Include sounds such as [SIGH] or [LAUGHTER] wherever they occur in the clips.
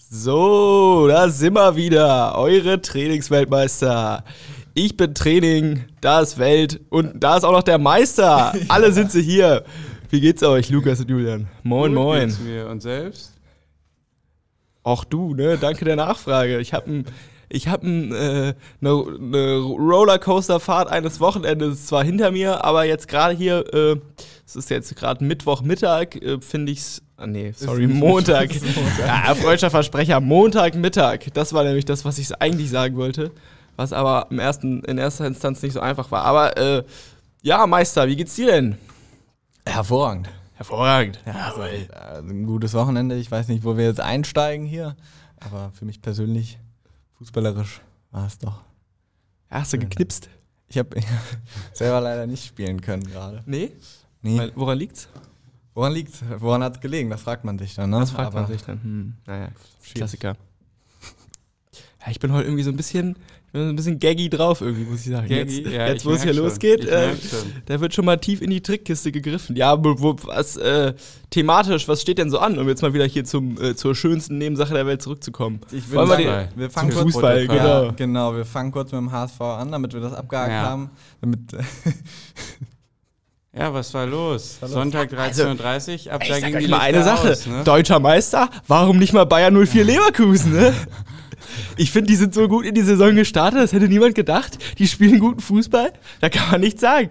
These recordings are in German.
So, da sind wir wieder, eure Trainingsweltmeister. Ich bin Training, da ist Welt und da ist auch noch der Meister. [LAUGHS] Alle sind sie hier. Wie geht's euch, Lukas und Julian? Moin, Gut moin. geht's mir und selbst? Auch du, ne? Danke der Nachfrage. Ich habe ich hab ein, äh, eine, eine Rollercoaster-Fahrt eines Wochenendes zwar hinter mir, aber jetzt gerade hier, äh, es ist jetzt gerade Mittwochmittag, äh, finde ich's. Ah, nee, sorry, nicht [LAUGHS] Montag. Ist Montag. Ja, freudscher Versprecher, Montagmittag. Das war nämlich das, was ich eigentlich sagen wollte. Was aber im ersten, in erster Instanz nicht so einfach war. Aber äh, ja, Meister, wie geht's dir denn? Hervorragend. Hervorragend. Ja, also, äh, ein gutes Wochenende. Ich weiß nicht, wo wir jetzt einsteigen hier. Aber für mich persönlich, fußballerisch, war es doch. Hast du geknipst? Ich habe [LAUGHS] selber leider nicht spielen können gerade. Nee? Nee. Weil- Woran liegt's? Woran liegt's? Woran hat's gelegen? Das fragt man sich dann, ne? Das fragt man Aber sich dann. Hm, naja, schwierig. Klassiker. Ja, ich bin heute irgendwie so ein bisschen, ein bisschen gaggy drauf irgendwie, muss ich sagen. Gaggy? Jetzt, Ja, jetzt wo es hier schon. losgeht, äh, da wird schon mal tief in die Trickkiste gegriffen. Ja, wo, was, äh, thematisch, was steht denn so an, um jetzt mal wieder hier zum, äh, zur schönsten Nebensache der Welt zurückzukommen? Ich Wollen wir sagen, wir zum fangen kurz, Fußball, Protokoll. genau. Ja, genau, wir fangen kurz mit dem HSV an, damit wir das abgehakt Ja. haben. Damit, Ja, was war los? war los? Sonntag 13.30 Uhr, ab Ich da sag ging mal eine Sache. aus, ne? Deutscher Meister, warum nicht mal Bayern 04 [LAUGHS] Leverkusen, ne? Ich finde, die sind so gut in die Saison gestartet, das hätte niemand gedacht. Die spielen guten Fußball, da kann man nichts sagen.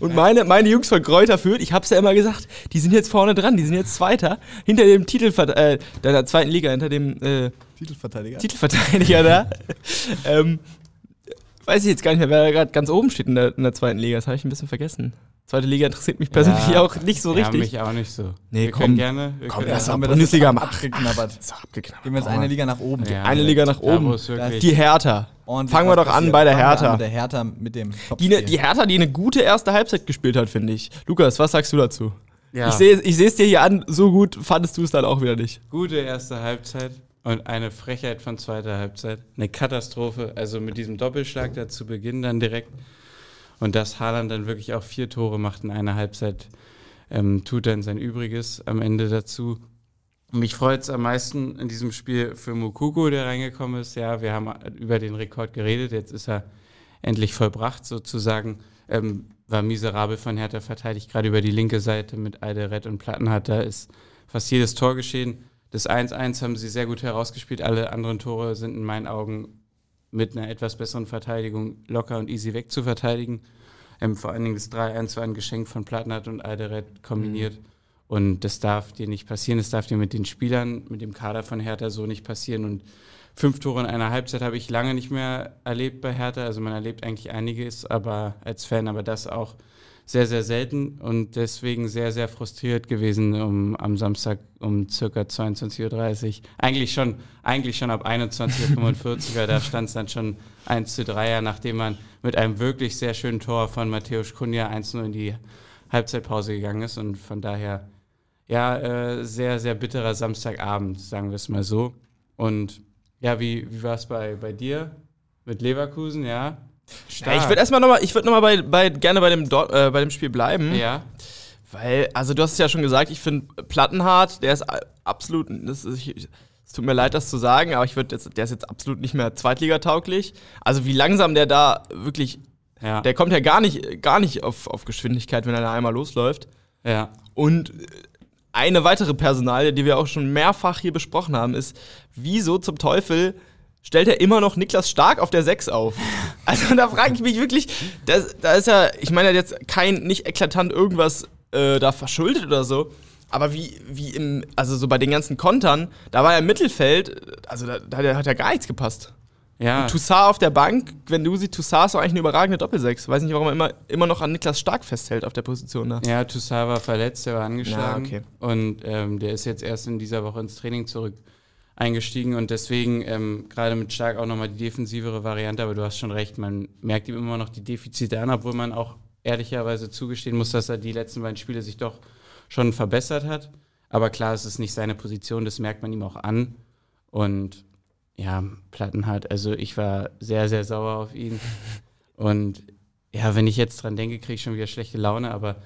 Und meine, meine Jungs von Kräuter Fürth, ich hab's ja immer gesagt, die sind jetzt vorne dran, die sind jetzt Zweiter, hinter dem Titelver äh, der zweiten Liga, hinter dem äh, Titelverteidiger. Titelverteidiger da. [LAUGHS] ähm, weiß ich jetzt gar nicht mehr, wer da gerade ganz oben steht in der, in der zweiten Liga, das habe ich ein bisschen vergessen. Zweite Liga interessiert mich persönlich Ja, auch nicht so Ja, richtig. mich auch nicht so. Nee, wir komm. können gerne. Wir Komm, Ja, doch haben wir Bundesliga das mal abgeknabbert. so abgeknappt. Gehen wir jetzt eine Liga nach oben. Ja, Eine Liga nach oben. Die Hertha. Fangen wir doch an bei der Hertha. Mit der Hertha, mit dem Die, ne, die Hertha, die eine gute erste Halbzeit gespielt hat, finde ich. Lukas, was sagst du dazu? ja. Ich sehe ich es dir hier an, so gut fandest du es dann auch wieder nicht. gute erste Halbzeit und eine Frechheit von zweiter Halbzeit. Eine Katastrophe. Also mit diesem Doppelschlag da zu Beginn dann direkt. Und dass Haaland dann wirklich auch vier Tore macht in einer Halbzeit, ähm, tut dann sein Übriges am Ende dazu. Mich freut es am meisten in diesem Spiel für Mukoko, der reingekommen ist. Ja, wir haben über den Rekord geredet. Jetzt ist er endlich vollbracht sozusagen. Ähm, war miserabel von Hertha verteidigt, gerade über die linke Seite mit Alderet und Plattenhardt. Da ist fast jedes Tor geschehen. Das 1-1 haben sie sehr gut herausgespielt. Alle anderen Tore sind in meinen Augen mit einer etwas besseren Verteidigung locker und easy wegzuverteidigen. Ähm, vor allen Dingen das 3-1 war ein Geschenk von Plattenhardt und Alderet kombiniert. Und das darf dir nicht passieren. Das darf dir mit den Spielern, mit dem Kader von Hertha so nicht passieren. Und fünf Tore in einer Halbzeit habe ich lange nicht mehr erlebt bei Hertha. Also man erlebt eigentlich einiges, aber als Fan, aber das auch sehr, sehr selten und deswegen sehr, sehr frustriert gewesen um, am Samstag um circa 22.30 Uhr. Eigentlich schon, eigentlich schon ab 21.45 Uhr, da stand es dann schon 1 zu 3, nachdem man mit einem wirklich sehr schönen Tor von Matthäus Kunja 1-0 in die Halbzeitpause gegangen ist und von daher, ja, äh, sehr, sehr bitterer Samstagabend, sagen wir es mal so. Und ja, wie, wie war es bei, bei dir mit Leverkusen, ja? Ja, ich würde erstmal nochmal, ich würde nochmal bei, bei, gerne bei dem, Dor- äh, bei dem Spiel bleiben. Ja, Weil, also du hast es ja schon gesagt, ich finde Plattenhardt, der ist absolut, das ist, ich, es tut mir leid, das zu sagen, aber ich würde jetzt, der ist jetzt absolut nicht mehr Zweitligatauglich. Also wie langsam der da wirklich, ja, der kommt ja gar nicht, gar nicht auf, auf Geschwindigkeit, wenn er da einmal losläuft. ja. Und äh, eine weitere Personalie, die wir auch schon mehrfach hier besprochen haben, ist, wieso zum Teufel stellt er immer noch Niklas Stark auf der 6 auf? [LAUGHS] Also da frage ich mich wirklich, das, da ist ja, ich meine jetzt kein, nicht eklatant irgendwas äh, da verschuldet oder so, aber wie, wie im, also so bei den ganzen Kontern, da war er im Mittelfeld, also da, da hat ja- hat gar nichts gepasst. ja. Toussaint auf der Bank, wenn du siehst, Toussaint ist doch eigentlich eine überragende Doppelsechs. Weiß nicht, warum er immer, immer noch an Niklas Stark festhält auf der Position da. Ja, Toussaint war verletzt, der war angeschlagen. Ja, okay. Und ähm, der ist jetzt erst in dieser Woche ins Training zurück eingestiegen und deswegen ähm, gerade mit Stark auch nochmal die defensivere Variante, aber du hast schon recht, man merkt ihm immer noch die Defizite an, obwohl man auch ehrlicherweise zugestehen muss, dass er die letzten beiden Spiele sich doch schon verbessert hat. Aber klar, es ist nicht seine Position, das merkt man ihm auch an. Und ja, Plattenhardt, also ich war sehr, sehr sauer auf ihn. [LAUGHS] Und ja, wenn ich jetzt dran denke, kriege ich schon wieder schlechte Laune, aber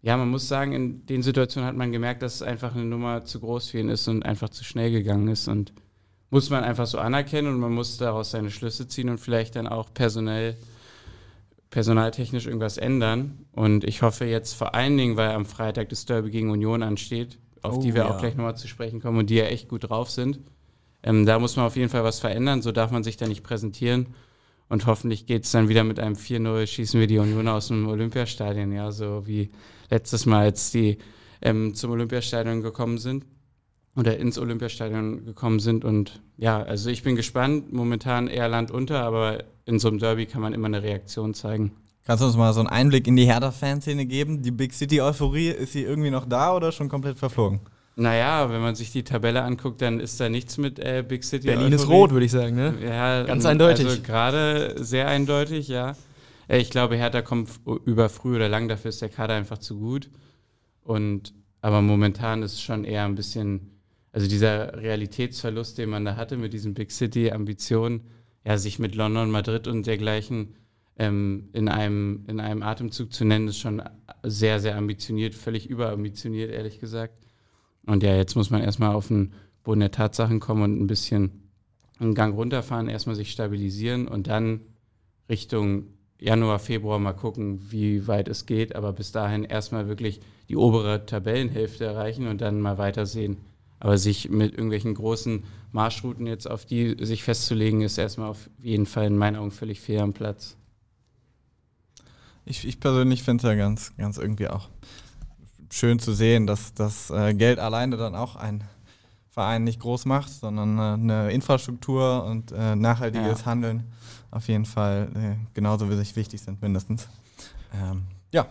ja, man muss sagen, in den Situationen hat man gemerkt, dass es einfach eine Nummer zu groß für ihn ist und einfach zu schnell gegangen ist. Und muss man einfach so anerkennen und man muss daraus seine Schlüsse ziehen und vielleicht dann auch personell, personaltechnisch irgendwas ändern. Und ich hoffe jetzt vor allen Dingen, weil am Freitag das Derby gegen Union ansteht, auf Oh, die wir ja. auch gleich nochmal zu sprechen kommen und die ja echt gut drauf sind. Ähm, da muss man auf jeden Fall was verändern, so darf man sich da nicht präsentieren. Und hoffentlich geht es dann wieder mit einem 4-0, schießen wir die Union aus dem Olympiastadion, ja, so wie letztes Mal, als die ähm, zum Olympiastadion gekommen sind oder ins Olympiastadion gekommen sind. Und ja, also ich bin gespannt, momentan eher Land unter, aber in so einem Derby kann man immer eine Reaktion zeigen. Kannst du uns mal so einen Einblick in die Hertha-Fanszene geben? Die Big City-Euphorie, ist sie irgendwie noch da oder schon komplett verflogen? Naja, wenn man sich die Tabelle anguckt, dann ist da nichts mit äh, Big City. Berlin ist Euphorie. rot, würde ich sagen, ne? Ja, Ganz ähm, eindeutig. Also gerade sehr eindeutig, ja. Äh, Ich glaube, Hertha kommt über früh oder lang, dafür ist der Kader einfach zu gut. Und aber momentan ist schon eher ein bisschen, also dieser Realitätsverlust, den man da hatte mit diesen Big City-Ambitionen, ja, sich mit London, Madrid und dergleichen ähm, in, einem, in einem Atemzug zu nennen, ist schon sehr, sehr ambitioniert, völlig überambitioniert, ehrlich gesagt. Und ja, jetzt muss man erstmal auf den Boden der Tatsachen kommen und ein bisschen einen Gang runterfahren, erstmal sich stabilisieren und dann Richtung Januar, Februar mal gucken, wie weit es geht. Aber bis dahin erstmal wirklich die obere Tabellenhälfte erreichen und dann mal weitersehen. Aber sich mit irgendwelchen großen Marschrouten jetzt auf die sich festzulegen, ist erstmal auf jeden Fall in meinen Augen völlig fair am Platz. Ich, ich persönlich finde es ja ganz, ganz irgendwie auch schön zu sehen, dass das äh, Geld alleine dann auch ein Verein nicht groß macht, sondern äh, eine Infrastruktur und äh, nachhaltiges Ja. Handeln auf jeden Fall genauso wie sich wichtig sind, mindestens. Ähm, ja,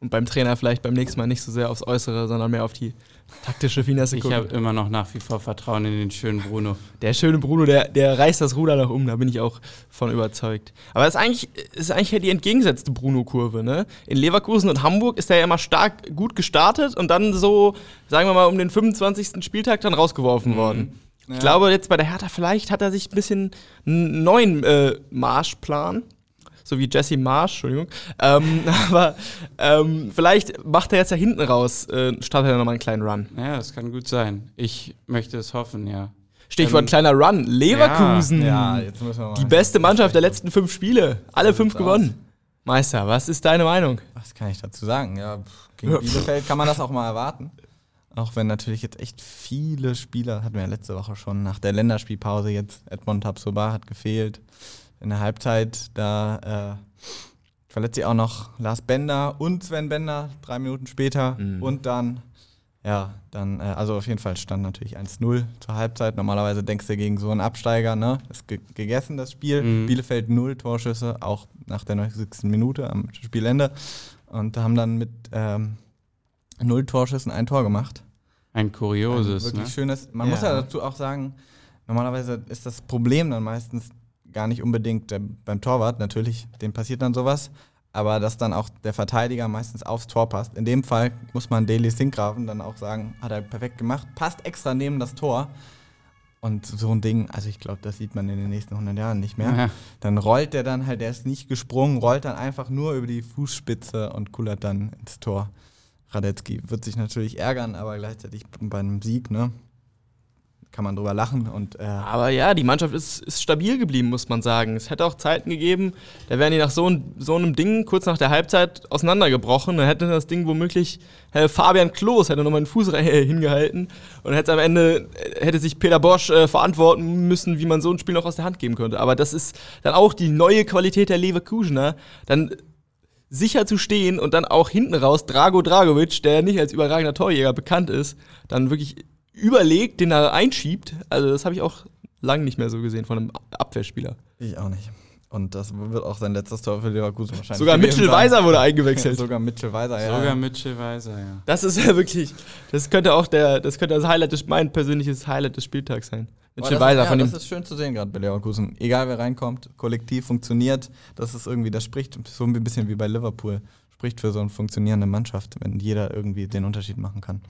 Und beim Trainer vielleicht beim nächsten Mal nicht so sehr aufs Äußere, sondern mehr auf die taktische Finesse Ich gucken. habe immer noch nach wie vor Vertrauen in den schönen Bruno. Der schöne Bruno, der, der reißt das Ruder nach um, da bin ich auch von überzeugt. Aber es ist eigentlich, ist eigentlich ja die entgegengesetzte Bruno-Kurve, ne? In Leverkusen und Hamburg ist er ja immer stark gut gestartet und dann so, sagen wir mal, um den 25. Spieltag dann rausgeworfen worden. Ich Ja. glaube, jetzt bei der Hertha, vielleicht hat er sich ein bisschen einen neuen äh, Marschplan. So wie Jesse Marsch, Entschuldigung. Ähm, [LAUGHS] aber ähm, vielleicht macht er jetzt ja hinten raus, äh, startet er nochmal einen kleinen Run. Ja, das kann gut sein. Ich möchte es hoffen, ja. Stichwort Ähm, kleiner Run. Leverkusen. ja, jetzt müssen wir mal. Die beste Mannschaft der letzten fünf Spiele. Alle fünf gewonnen. Meister, was ist deine Meinung? Was kann ich dazu sagen? Ja, pff, gegen Ja, [LAUGHS] Bielefeld kann man das auch mal erwarten. Auch wenn natürlich jetzt echt viele Spieler, hatten wir ja letzte Woche schon, nach der Länderspielpause jetzt, Edmond Tapsoba hat gefehlt. In der Halbzeit, da äh, verletzt sich auch noch Lars Bender und Sven Bender, drei Minuten später. Mhm. Und dann, ja, dann, äh, also auf jeden Fall stand natürlich 1-0 zur Halbzeit. Normalerweise denkst du gegen so einen Absteiger, ne? Ist ge gegessen, das Spiel. Mhm. Bielefeld null Torschüsse, auch nach der 90. Minute am Spielende. Und haben dann mit ähm, null Torschüssen ein Tor gemacht. Ein kurioses, Ein wirklich ne? schönes. Man Ja. muss ja dazu auch sagen, normalerweise ist das Problem dann meistens gar nicht unbedingt der, beim Torwart, natürlich, dem passiert dann sowas, aber dass dann auch der Verteidiger meistens aufs Tor passt. In dem Fall muss man Daily Sinkgraven dann auch sagen, hat er perfekt gemacht, passt extra neben das Tor. Und so ein Ding, also ich glaube, das sieht man in den nächsten 100 Jahren nicht mehr. Ja. Dann rollt der dann halt, der ist nicht gesprungen, rollt dann einfach nur über die Fußspitze und kullert dann ins Tor. Radetzky wird sich natürlich ärgern, aber gleichzeitig bei einem Sieg, ne, kann man drüber lachen und äh, Aber ja, die Mannschaft ist, ist stabil geblieben, muss man sagen. Es hätte auch Zeiten gegeben, da wären die nach so, ein, so einem Ding kurz nach der Halbzeit auseinandergebrochen. Dann hätte das Ding womöglich äh, Fabian Klos hätte nochmal den Fuß [LAUGHS] hingehalten und hätte am Ende äh, hätte sich Peter Bosch äh, verantworten müssen, wie man so ein Spiel noch aus der Hand geben könnte. Aber das ist dann auch die neue Qualität der Leverkusener. Dann sicher zu stehen und dann auch hinten raus Drago Dragovic, der nicht als überragender Torjäger bekannt ist, dann wirklich überlegt, den er einschiebt. Also das habe ich auch lange nicht mehr so gesehen von einem Abwehrspieler. ich auch nicht. Und das wird auch sein letztes Tor für Leverkusen wahrscheinlich. Sogar Mitchell. Weiser wurde eingewechselt. [LAUGHS] Sogar Mitchell Weiser, ja. Sogar Mitchell Weiser, ja. Das ist ja wirklich, das könnte auch der, das könnte das Highlight des, mein persönliches Highlight des Spieltags sein. Mitchell Weiser ja, von dem. das ist schön zu sehen gerade bei Leverkusen. Egal wer reinkommt, kollektiv funktioniert. Das ist irgendwie, das spricht so ein bisschen wie bei Liverpool. Spricht für so eine funktionierende Mannschaft, wenn jeder irgendwie den Unterschied machen kann.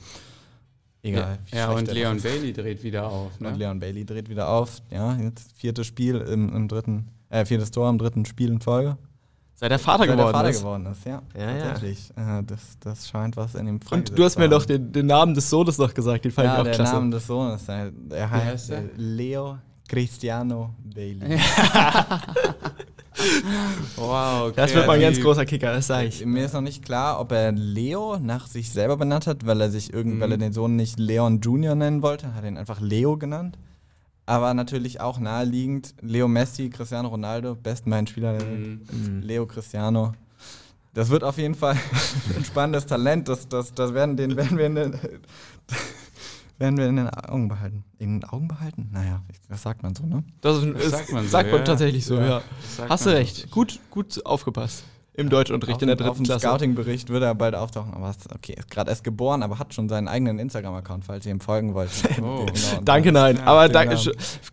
Egal. Ja, und der Leon. Bailey dreht wieder auf, ne? Und Leon Bailey dreht wieder auf. Ja, jetzt viertes Spiel im, im dritten, äh, viertes Tor im dritten Spiel in Folge. Seit er Vater seit geworden Vater ist. geworden ist, ja. Ja, ja. tatsächlich. Äh, das, das scheint was in ihm Und du hast mir noch den, den Namen des Sohnes noch gesagt, den fand ja, ich auch der klasse. Name des Sohnes. Er, heißt heißt er? äh, Leo Cristiano Bailey. [LAUGHS] [LAUGHS] Wow, okay. Das wird mal ein ganz großer Kicker, das sag ich. Mir ist noch nicht klar, ob er Leo nach sich selber benannt hat, weil er sich irgend, Mhm. weil er den Sohn nicht Leon Junior nennen wollte, hat ihn einfach Leo genannt. Aber natürlich auch naheliegend, Leo Messi, Cristiano Ronaldo, besten beiden Spieler der Welt. Mhm. Leo Cristiano. Das wird auf jeden Fall [LAUGHS] ein spannendes Talent. Das, das, das werden, den werden wir, in den, werden wir in den Augen behalten. In den Augen behalten? Naja, das sagt man so, ne? Das, ist, Das sagt man so, sagt man ja. tatsächlich so, Ja. ja. Hast du man so. recht. Gut, gut aufgepasst. Im Deutschunterricht Auf in der Auf dritten dem Klasse. Scouting-Bericht wird er bald auftauchen. Aber ist, okay, ist gerade erst geboren, aber hat schon seinen eigenen Instagram-Account, falls ihr ihm folgen wollt. Oh. Genau. [LAUGHS] Danke, nein. Ja, aber danke,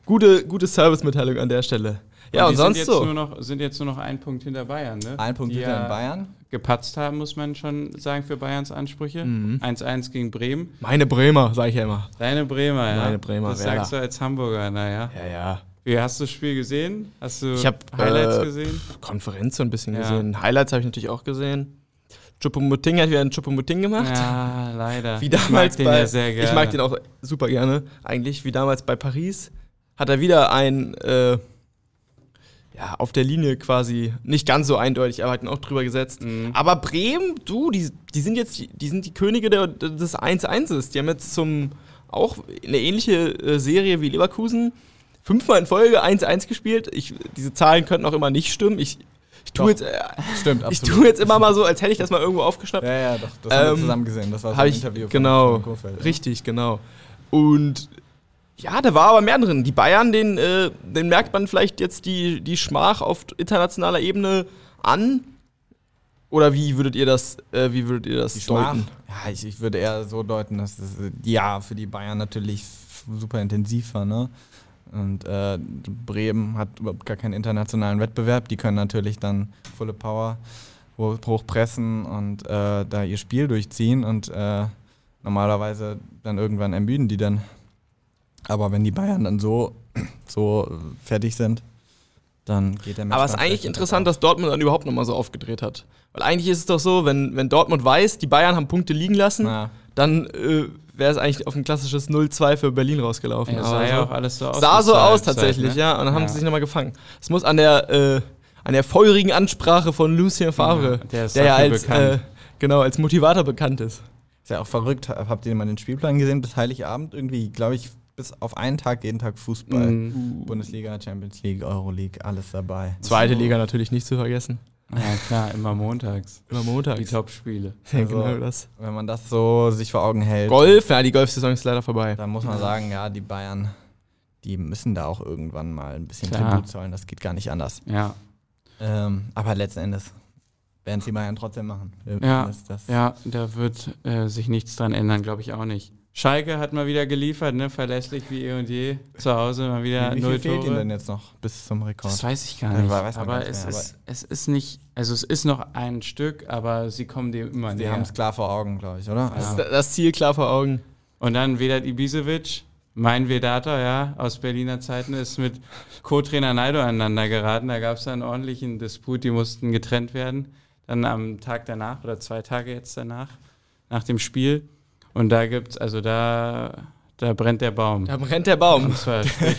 gute, gute Servicemitteilung an der Stelle. Ja, und, die sonst sind jetzt so. Nur noch, sind jetzt nur noch ein Punkt hinter Bayern, ne? Ein Punkt Die wieder ja Bayern. Gepatzt haben, muss man schon sagen, für Bayerns Ansprüche. Mhm. 1-1 gegen Bremen. Meine Bremer, sag ich ja immer. Deine Bremer, ja. Meine Bremer, Das Werder. sagst du als Hamburger, naja. Ja, ja. Wie hast du das Spiel gesehen? Hast du Ich hab, Highlights äh, gesehen? Konferenz so ein bisschen Ja. gesehen. Highlights habe ich natürlich auch gesehen. Chupomuting hat wieder einen Chupomuting gemacht. Ja, leider. Wie ich mag damals den bei, ja sehr gerne. Ich mag den auch super gerne. Eigentlich, wie damals bei Paris, hat er wieder ein, äh, ja, auf der Linie quasi, nicht ganz so eindeutig, aber hat ihn auch drüber gesetzt. Mhm. Aber Bremen, du, die, die sind jetzt, die- sind die Könige der, des 1-1s. Die haben jetzt zum, auch eine ähnliche äh, Serie wie Leverkusen, fünfmal in Folge 1-1 gespielt. Ich, diese Zahlen könnten auch immer nicht stimmen. Ich, ich tue jetzt, äh, [LAUGHS] Stimmt, ich tue jetzt immer mal so, als hätte ich das mal irgendwo aufgeschnappt. Ja, ja, doch. Das haben Ähm, wir zusammen gesehen. Das war so ein ich, Interview genau, von Kurfeld. richtig, genau. Und ja, da war aber mehr drin. Die Bayern, den, äh, den merkt man vielleicht jetzt die, die Schmach auf internationaler Ebene an. Oder wie würdet ihr das, äh, wie würdet ihr das Die Schmach. deuten? Ja, ich, ich würde eher so deuten, dass das ja für die Bayern natürlich super intensiv war, ne? Und äh, Bremen hat überhaupt gar keinen internationalen Wettbewerb. Die können natürlich dann volle Power hoch, hochpressen und äh, da ihr Spiel durchziehen und äh, normalerweise dann irgendwann ermüden die dann. Aber wenn die Bayern dann so, [CLEARS THROAT] so äh, fertig sind, dann geht der Match Aber es ist eigentlich interessant, dass Dortmund dann überhaupt nochmal so aufgedreht hat. Weil eigentlich ist es doch so, wenn, wenn Dortmund weiß, die Bayern haben Punkte liegen lassen, Na, dann äh, wäre es eigentlich auf ein klassisches 0-2 für Berlin rausgelaufen. Ja, sah ja so- auch alles so aus. sah so aus tatsächlich, ne? ja. Und dann haben Ja. sie sich nochmal gefangen. Es muss an der, äh, an der feurigen Ansprache von Lucien Favre, Ja, der ist der ja als, äh, genau, als Motivator bekannt ist. Ist ja auch verrückt. Habt ihr mal den Spielplan gesehen bis Heiligabend? Irgendwie, glaube ich, bis auf einen Tag jeden Tag Fußball. Mhm. Bundesliga, Champions League, Euroleague, alles dabei. Zweite Liga natürlich nicht zu vergessen. Ja, klar, immer montags. Immer Die montags. Top-Spiele. [LAUGHS] Ja, Also- genau das. Wenn man das so sich vor Augen hält, Golf, ja, die Golfsaison ist leider vorbei. dann muss man sagen, ja, die Bayern, die müssen da auch irgendwann mal ein bisschen Klar. Tribut zollen. Das geht gar nicht anders. Ja, Ähm, aber letzten Endes werden es die Bayern trotzdem machen. Ja, es, das- ja, da wird äh, sich nichts dran ändern, glaube ich auch nicht. Schalke hat mal wieder geliefert, ne? verlässlich wie eh und je. Zu Hause mal wieder Wie, wie null viel fehlt Tore. ihnen denn jetzt noch bis zum Rekord? Das weiß ich gar Ja, nicht. weiß man aber, gar nicht es, mehr, ist, es ist nicht, also es ist noch ein Stück, aber sie kommen dem immer die näher. haben es klar vor Augen, glaube ich, oder? Ja. Das, das Ziel klar vor Augen. Und dann Vedat Ibisevic, mein Vedator, ja, aus Berliner Zeiten, ist mit Co-Trainer Naido aneinander geraten. Da gab es einen ordentlichen Disput, die mussten getrennt werden. Dann am Tag danach oder zwei Tage jetzt danach, nach dem Spiel. Und da gibt's, also da, da brennt der Baum. Da brennt der Baum.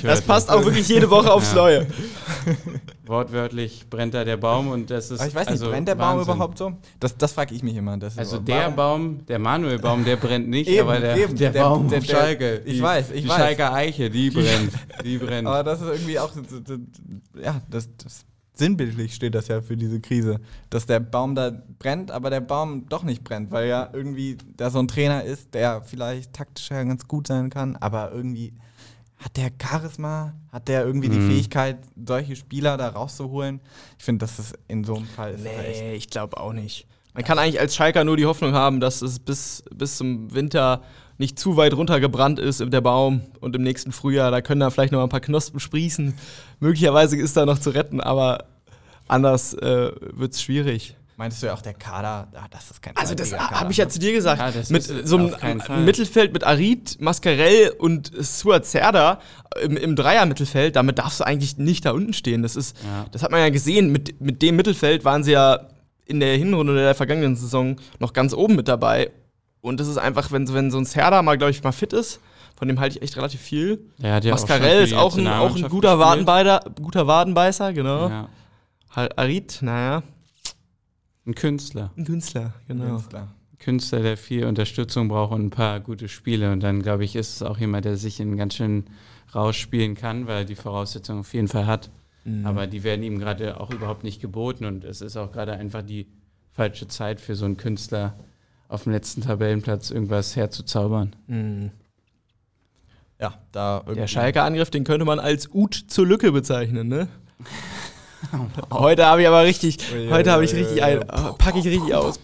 Das passt auch wirklich jede Woche aufs Ja. Neue. [LAUGHS] Wortwörtlich brennt da der Baum und das ist. Aber ich weiß nicht, also brennt der Baum Wahnsinn. überhaupt so? Das, das frage ich mich immer. Also so, der Baum, der Manuelbaum, der brennt nicht, Eben, aber der, eben, der, der- Baum der- der- Schalke. ich die, weiß, ich die weiß. Schalke Eiche, die brennt. Die brennt. [LAUGHS] Aber das ist irgendwie auch, ja, das, das sinnbildlich steht das ja für diese Krise, dass der Baum da brennt, aber der Baum doch nicht brennt, weil ja irgendwie da so ein Trainer ist, der vielleicht taktisch ja ganz gut sein kann, aber irgendwie hat der Charisma, hat der irgendwie die Mhm. Fähigkeit, solche Spieler da rauszuholen. Ich finde, dass das in so einem Fall ist. echt- Nee, ich glaube auch nicht. Man kann eigentlich als Schalker nur die Hoffnung haben, dass es bis, bis zum Winter nicht zu weit runtergebrannt ist, der Baum. Und im nächsten Frühjahr, da können da vielleicht noch ein paar Knospen sprießen. Möglicherweise ist da noch zu retten, aber anders äh, wird es schwierig. Meintest du ja auch, der Kader, ah, das ist kein Also das habe ich ja zu dir gesagt. Ja, mit so einem. Mittelfeld mit Arid, Mascarell und Suat Serda im, im Dreier-Mittelfeld, damit darfst du eigentlich nicht da unten stehen. Das ist, Ja. das hat man ja gesehen. Mit, mit dem Mittelfeld waren sie ja in der Hinrunde der vergangenen Saison noch ganz oben mit dabei. Und das ist einfach, wenn, wenn so ein Serda mal, glaube ich, mal fit ist, von dem halte ich echt relativ viel. Der hat ja auch Mascarell ist auch ein, auch ein guter. Wadenbeider, guter Wadenbeißer, genau. Ja. Arid, naja, Ein Künstler. ein Künstler, genau. Klar. Künstler, der viel Unterstützung braucht und ein paar gute Spiele. Und dann, glaube ich, ist es auch jemand, der sich in ganz schön rausspielen kann, weil er die Voraussetzungen auf jeden Fall hat. Mhm. Aber die werden ihm gerade auch überhaupt nicht geboten. Und es ist auch gerade einfach die falsche Zeit für so einen Künstler, auf dem letzten Tabellenplatz irgendwas herzuzaubern. Mhm. Ja, da irgendwie. Der Schalke-Angriff, den könnte man als Ut zur Lücke bezeichnen, ne? [LAUGHS] heute habe ich aber richtig, Ui, heute habe ich richtig ein, oh, packe ich richtig aus.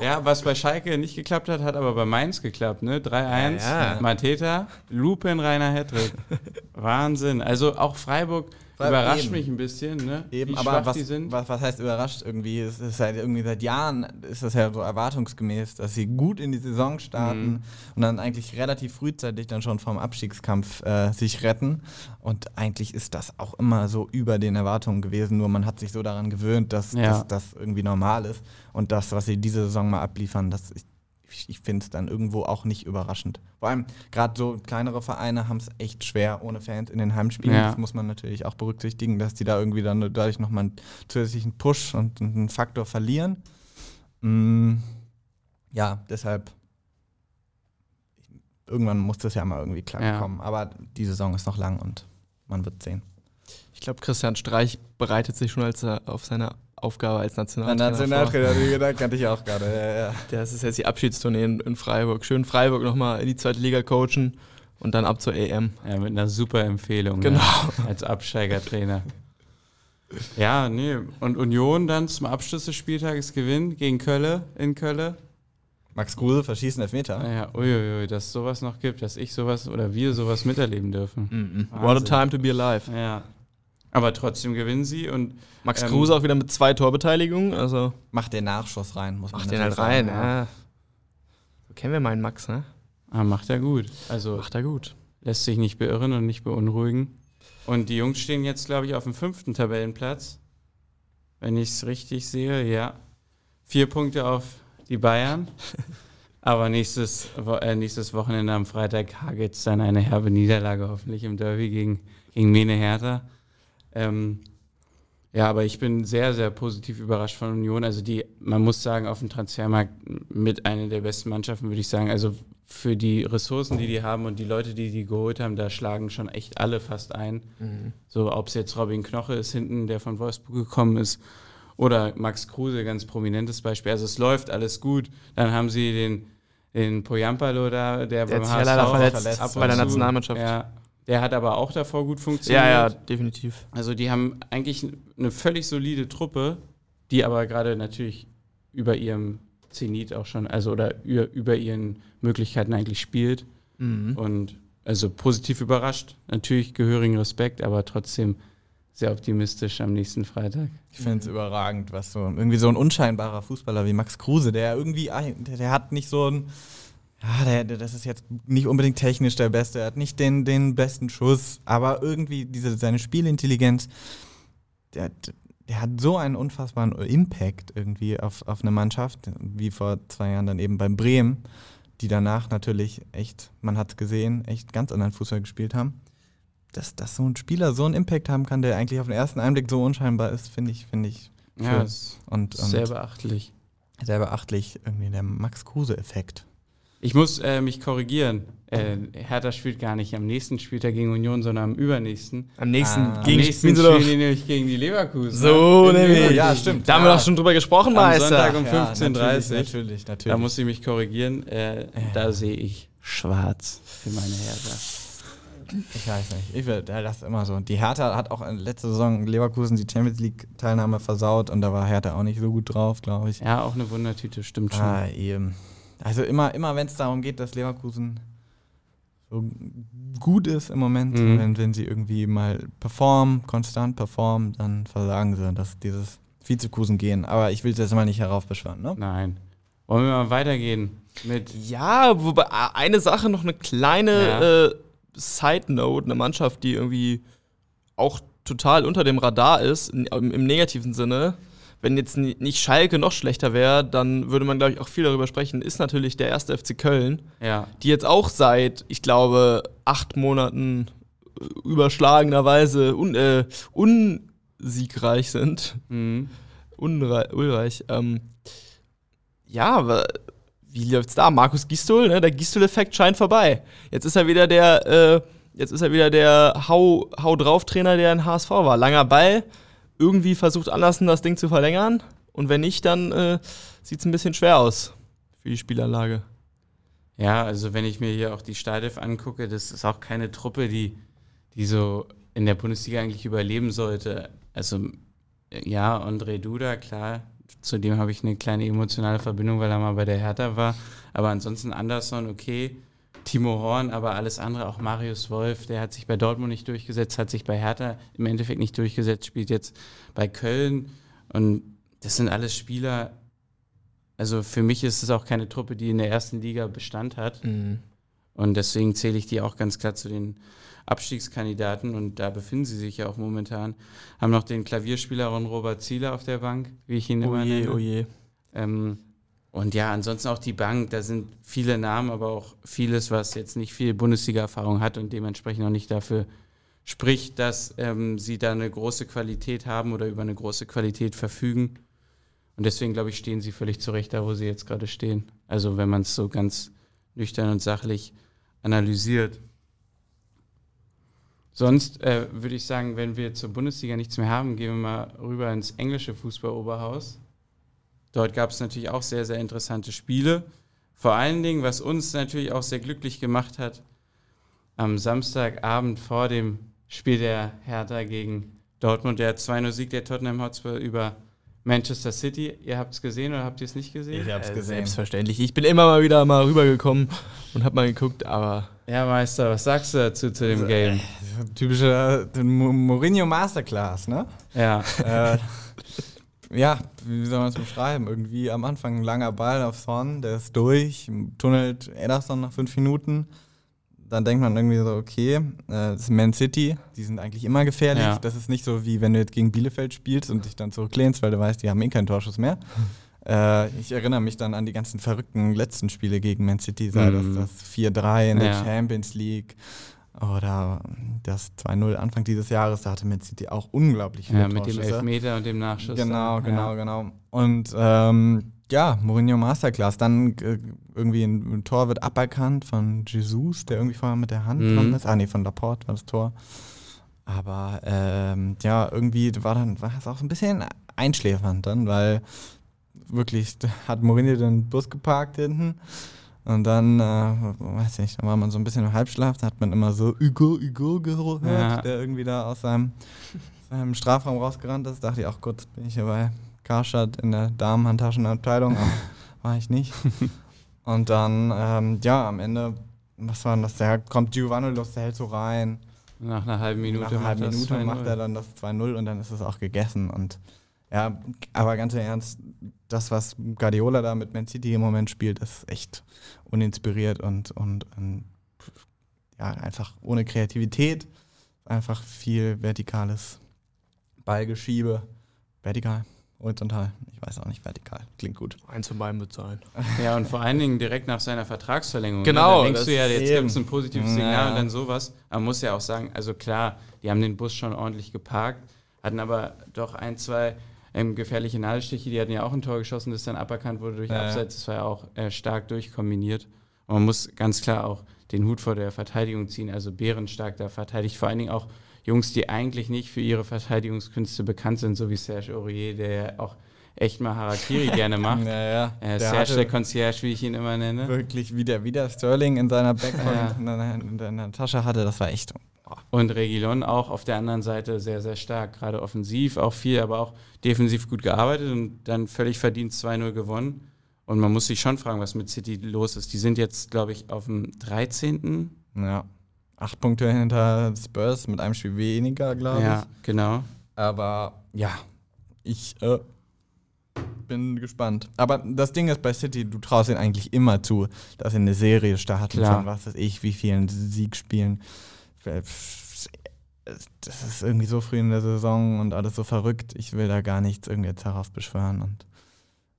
Ja, was bei Schalke nicht geklappt hat, hat aber bei Mainz geklappt, ne? 3-1, Ja, ja. Mateta, lupenreiner Hattrick. [LAUGHS] Wahnsinn. Also auch Freiburg überrascht eben. mich ein bisschen, ne? Eben, Wie aber was, was, was heißt überrascht irgendwie? Es ist halt irgendwie seit Jahren ist das ja so erwartungsgemäß, dass sie gut in die Saison starten Mhm. und dann eigentlich relativ frühzeitig dann schon vom Abstiegskampf äh, sich retten. Und eigentlich ist das auch immer so über den Erwartungen gewesen, nur man hat sich so daran gewöhnt, dass, Ja. dass das irgendwie normal ist. Und das, was sie diese Saison mal abliefern, das ich, ich finde es dann irgendwo auch nicht überraschend. Vor allem gerade so kleinere Vereine haben es echt schwer ohne Fans in den Heimspielen. Ja. Das muss man natürlich auch berücksichtigen, dass die da irgendwie dann dadurch nochmal einen zusätzlichen Push und einen Faktor verlieren. Mm, ja, deshalb irgendwann muss das ja mal irgendwie klar Ja. kommen. Aber die Saison ist noch lang und man wird sehen. Ich glaube, Christian Streich bereitet sich schon als er auf seine Aufgabe als Nationaltrainer. Nationaltrainer, den Gedanken hatte ich auch gerade. Ja, ja. Das ist jetzt die Abschiedstournee in, in Freiburg. Schön Freiburg nochmal in die zweite Liga coachen und dann ab zur EM. Ja, mit einer super Empfehlung. Genau. Ne? Als Absteigertrainer. Ja, nee. Und Union dann zum Abschluss des Spieltages gewinnt gegen Kölle in Kölle. Max Kruse verschießen Elfmeter. Naja, uiuiui, dass es sowas noch gibt, dass ich sowas oder wir sowas miterleben dürfen. What a time to be alive. Ja. Aber trotzdem gewinnen sie und Max Ähm, Kruse auch wieder mit zwei Torbeteiligungen, also Macht den Nachschuss rein, muss man macht den halt rein. sagen, Ja. So kennen wir meinen Max, ne? ah, macht er gut. Also Macht er gut. lässt sich nicht beirren und nicht beunruhigen. Und die Jungs stehen jetzt, glaube ich, auf dem fünften Tabellenplatz. Wenn ich es richtig sehe, ja. Vier Punkte auf die Bayern. [LAUGHS] Aber nächstes, äh, nächstes Wochenende am Freitag gibt es dann eine herbe Niederlage, hoffentlich im Derby gegen, gegen Mene Hertha. Ähm, ja, aber ich bin sehr, sehr positiv überrascht von Union. Also die, man muss sagen, auf dem Transfermarkt mit einer der besten Mannschaften, würde ich sagen. Also für die Ressourcen, die die haben und die Leute, die die geholt haben, da schlagen schon echt alle fast ein. So, ob es jetzt Robin Knoche ist hinten, der von Wolfsburg gekommen ist, oder Max Kruse, ganz prominentes Beispiel. Also es läuft alles gut. Dann haben sie den, den Poyampalo da, der, Der beim ja leider verletzt, verletzt ab bei der Nationalmannschaft. Ja, der hat aber auch davor gut funktioniert. Ja, ja, definitiv. Also die haben eigentlich eine völlig solide Truppe, die aber gerade natürlich über ihrem Zenit auch schon, also oder über, ihren Möglichkeiten eigentlich spielt. Mhm. Und also positiv überrascht. Natürlich gehörigen Respekt, aber trotzdem sehr optimistisch am nächsten Freitag. Ich finde es überragend, was so irgendwie so ein unscheinbarer Fußballer wie Max Kruse, der irgendwie, der hat nicht so ein, ja, der, der, das ist jetzt nicht unbedingt technisch der Beste, er hat nicht den, den besten Schuss, aber irgendwie diese, seine Spielintelligenz, der, der hat so einen unfassbaren Impact irgendwie auf, auf eine Mannschaft, wie vor zwei Jahren dann eben beim Bremen, die danach natürlich echt, man hat es gesehen, echt ganz anderen Fußball gespielt haben. Dass, dass so ein Spieler so einen Impact haben kann, der eigentlich auf den ersten Einblick so unscheinbar ist, finde ich, finde ich Ja, und, und sehr beachtlich. sehr beachtlich, irgendwie der Max-Kruse-Effekt. Ich muss äh, mich korrigieren. Äh, Hertha spielt gar nicht am nächsten Spieltag gegen Union, sondern am übernächsten. Am nächsten Ah. Am gegen nächsten spielen sie spielen doch. die nämlich gegen die Leverkusen. So, ne? In nämlich. Ja, stimmt. Da haben wir Ja. doch schon drüber gesprochen, Am Meister. Sonntag um Ja, 15.30 natürlich, natürlich, natürlich. Da muss ich mich korrigieren. Äh, Da sehe ich schwarz für meine Hertha. ich weiß nicht. Ich will, ja, das ist immer so. Die Hertha hat auch in letzter Saison Leverkusen die Champions League-Teilnahme versaut und da war Hertha auch nicht so gut drauf, glaube ich. Ja, auch eine Wundertüte, stimmt schon. Ah, eben. Also immer, immer wenn es darum geht, dass Leverkusen so gut ist im Moment, Mhm. wenn, wenn sie irgendwie mal performen, konstant performen, dann versagen sie. Das, dieses Vizekusen gehen. Aber ich will es jetzt mal nicht heraufbeschwören, ne? Nein. Wollen wir mal weitergehen mit. Ja, wobei eine Sache noch eine kleine Ja. äh, Side Note, eine Mannschaft, die irgendwie auch total unter dem Radar ist, im, im negativen Sinne. Wenn jetzt ni- nicht Schalke noch schlechter wäre, dann würde man, glaube ich, auch viel darüber sprechen, ist natürlich der erste FC Köln, Ja. die jetzt auch seit, ich glaube, acht Monaten äh, überschlagenerweise un, äh, unsiegreich sind. Mhm. Unrei Ulreich. Ähm, ja, wie läuft's da? Markus Gistol, ne? Der Gistol-Effekt scheint vorbei. Jetzt ist er wieder der, äh, jetzt ist er wieder der Hau, Hau drauf Trainer, der in HSV war. Langer Ball, irgendwie versucht Andersen das Ding zu verlängern. Und wenn nicht, dann äh, sieht's ein bisschen schwer aus für die Spielanlage. Ja, also wenn ich mir hier auch die Startelf angucke, das ist auch keine Truppe, die, die so in der Bundesliga eigentlich überleben sollte. Also ja, André Duda, klar, zu dem habe ich eine kleine emotionale Verbindung, weil er mal bei der Hertha war. Aber ansonsten Anderson, okay. Timo Horn, aber alles andere, auch Marius Wolf, der hat sich bei Dortmund nicht durchgesetzt, hat sich bei Hertha im Endeffekt nicht durchgesetzt, spielt jetzt bei Köln. Und das sind alles Spieler, also für mich ist es auch keine Truppe, die in der ersten Liga Bestand hat. Und deswegen zähle ich die auch ganz klar zu den Abstiegskandidaten. Und da befinden sie sich ja auch momentan. Haben noch den Klavierspieler Ron Robert Zieler auf der Bank, wie ich ihn Oh immer je, nenne. oh je. Ähm, und ja, ansonsten auch die Bank, da sind viele Namen, aber auch vieles, was jetzt nicht viel Bundesliga-Erfahrung hat und dementsprechend auch nicht dafür spricht, dass ähm, sie da eine große Qualität haben oder über eine große Qualität verfügen. Und deswegen, glaube ich, stehen sie völlig zurecht da, wo sie jetzt gerade stehen. Also wenn man es so ganz nüchtern und sachlich analysiert. Sonst äh, würde ich sagen, wenn wir zur Bundesliga nichts mehr haben, gehen wir mal rüber ins englische Fußballoberhaus. Dort gab es natürlich auch sehr, sehr interessante Spiele. Vor allen Dingen, was uns natürlich auch sehr glücklich gemacht hat, am Samstagabend vor dem Spiel der Hertha gegen Dortmund, der 2-0-Sieg der Tottenham Hotspur über Manchester City. Ihr habt es gesehen oder habt ihr es nicht gesehen? Ich hab's Äh, gesehen. Selbstverständlich. Ich bin immer mal wieder mal rübergekommen und hab mal geguckt, aber Ja, Meister, was sagst du dazu zu dem Game? Typische äh, Mo- Mourinho Masterclass, ne? Ja, äh, [LAUGHS] ja, wie soll man es beschreiben? Irgendwie am Anfang ein langer Ball auf Son, der ist durch, tunnelt Ederson nach fünf Minuten. Dann denkt man irgendwie so, okay, äh, das ist Man City, die sind eigentlich immer gefährlich. Ja. Das ist nicht so, wie wenn du jetzt gegen Bielefeld spielst und dich dann zurücklehnst, weil du weißt, die haben eh keinen Torschuss mehr. [LAUGHS] Äh, ich erinnere mich dann an die ganzen verrückten letzten Spiele gegen Man City, sei Mhm. das das 4-3 in der Ja. Champions League oder das 2-0 Anfang dieses Jahres, da hatte Man City auch unglaublich viele ja mit dem. Elfmeter und dem Nachschuss. Genau, genau, Ja. genau. Und ähm, ja, Mourinho Masterclass. Dann äh, irgendwie ein, ein Tor wird aberkannt von Jesus, der irgendwie vorher mit der Hand Mhm. dran ist. Ah, nee, von Laporte war das Tor. Aber ähm, ja, irgendwie war dann war es auch so ein bisschen einschläfernd dann, weil wirklich hat Mourinho den Bus geparkt hinten. Und dann, äh, weiß nicht, dann war man so ein bisschen im Halbschlaf, da hat man immer so Hugo, Hugo gehört, Ja. der irgendwie da aus seinem, seinem Strafraum rausgerannt ist. Dachte ich, ach Gott, bin ich hier bei Karstadt in der Damenhandtaschenabteilung, [LAUGHS] aber war ich nicht. Und dann, ähm, ja, am Ende, was war denn das? Da kommt Giovanni Lo Celso rein. Nach einer halben Minute, Nach einer halben Minute 2-0. macht er dann das 2-0 und dann ist es auch gegessen. Und ja, aber ganz im Ernst, das, was Guardiola da mit Man City im Moment spielt, ist echt uninspiriert und, und, und ja, einfach ohne Kreativität. Einfach viel vertikales Ballgeschiebe. Vertikal, horizontal, ich weiß auch nicht, vertikal. Klingt gut. eins von beiden wird sein. [LAUGHS] Ja, und vor allen Dingen direkt nach seiner Vertragsverlängerung. Genau, Ne? Da denkst das du ja, jetzt eben. gibt es ein positives Signal Ja. und dann sowas. Man muss ja auch sagen, also klar, die haben den Bus schon ordentlich geparkt, hatten aber doch ein, zwei ähm, gefährliche Nadelstiche. Die hatten ja auch ein Tor geschossen, das dann aberkannt wurde durch Ja. Abseits. Das war ja auch äh, stark durchkombiniert. Und man muss ganz klar auch den Hut vor der Verteidigung ziehen. Also bärenstark da verteidigt. Vor allen Dingen auch Jungs, die eigentlich nicht für ihre Verteidigungskünste bekannt sind, so wie Serge Aurier, der ja auch echt mal Harakiri gerne macht. [LAUGHS] Ja, ja. Äh, Der Serge, der Concierge, wie ich ihn immer nenne. Wirklich wie der, wie der Sterling in seiner Backpoint Ja. in, in, in der Tasche hatte, das war echt. Und Regilon auch auf der anderen Seite sehr, sehr stark. Gerade offensiv auch viel, aber auch defensiv gut gearbeitet und dann völlig verdient 2-0 gewonnen. Und man muss sich schon fragen, was mit City los ist. Die sind jetzt, glaube ich, auf dem 13. Ja. Acht Punkte hinter Spurs mit einem Spiel weniger, glaube Ja, genau. ich. Aber ja, ich äh, bin gespannt. Aber das Ding ist bei City, du traust ihnen eigentlich immer zu, dass sie eine Serie starten Klar. von was weiß ich, wie vielen Siegspielen. Das ist irgendwie so früh in der Saison und alles so verrückt. Ich will da gar nichts irgendwie jetzt heraufbeschwören. Und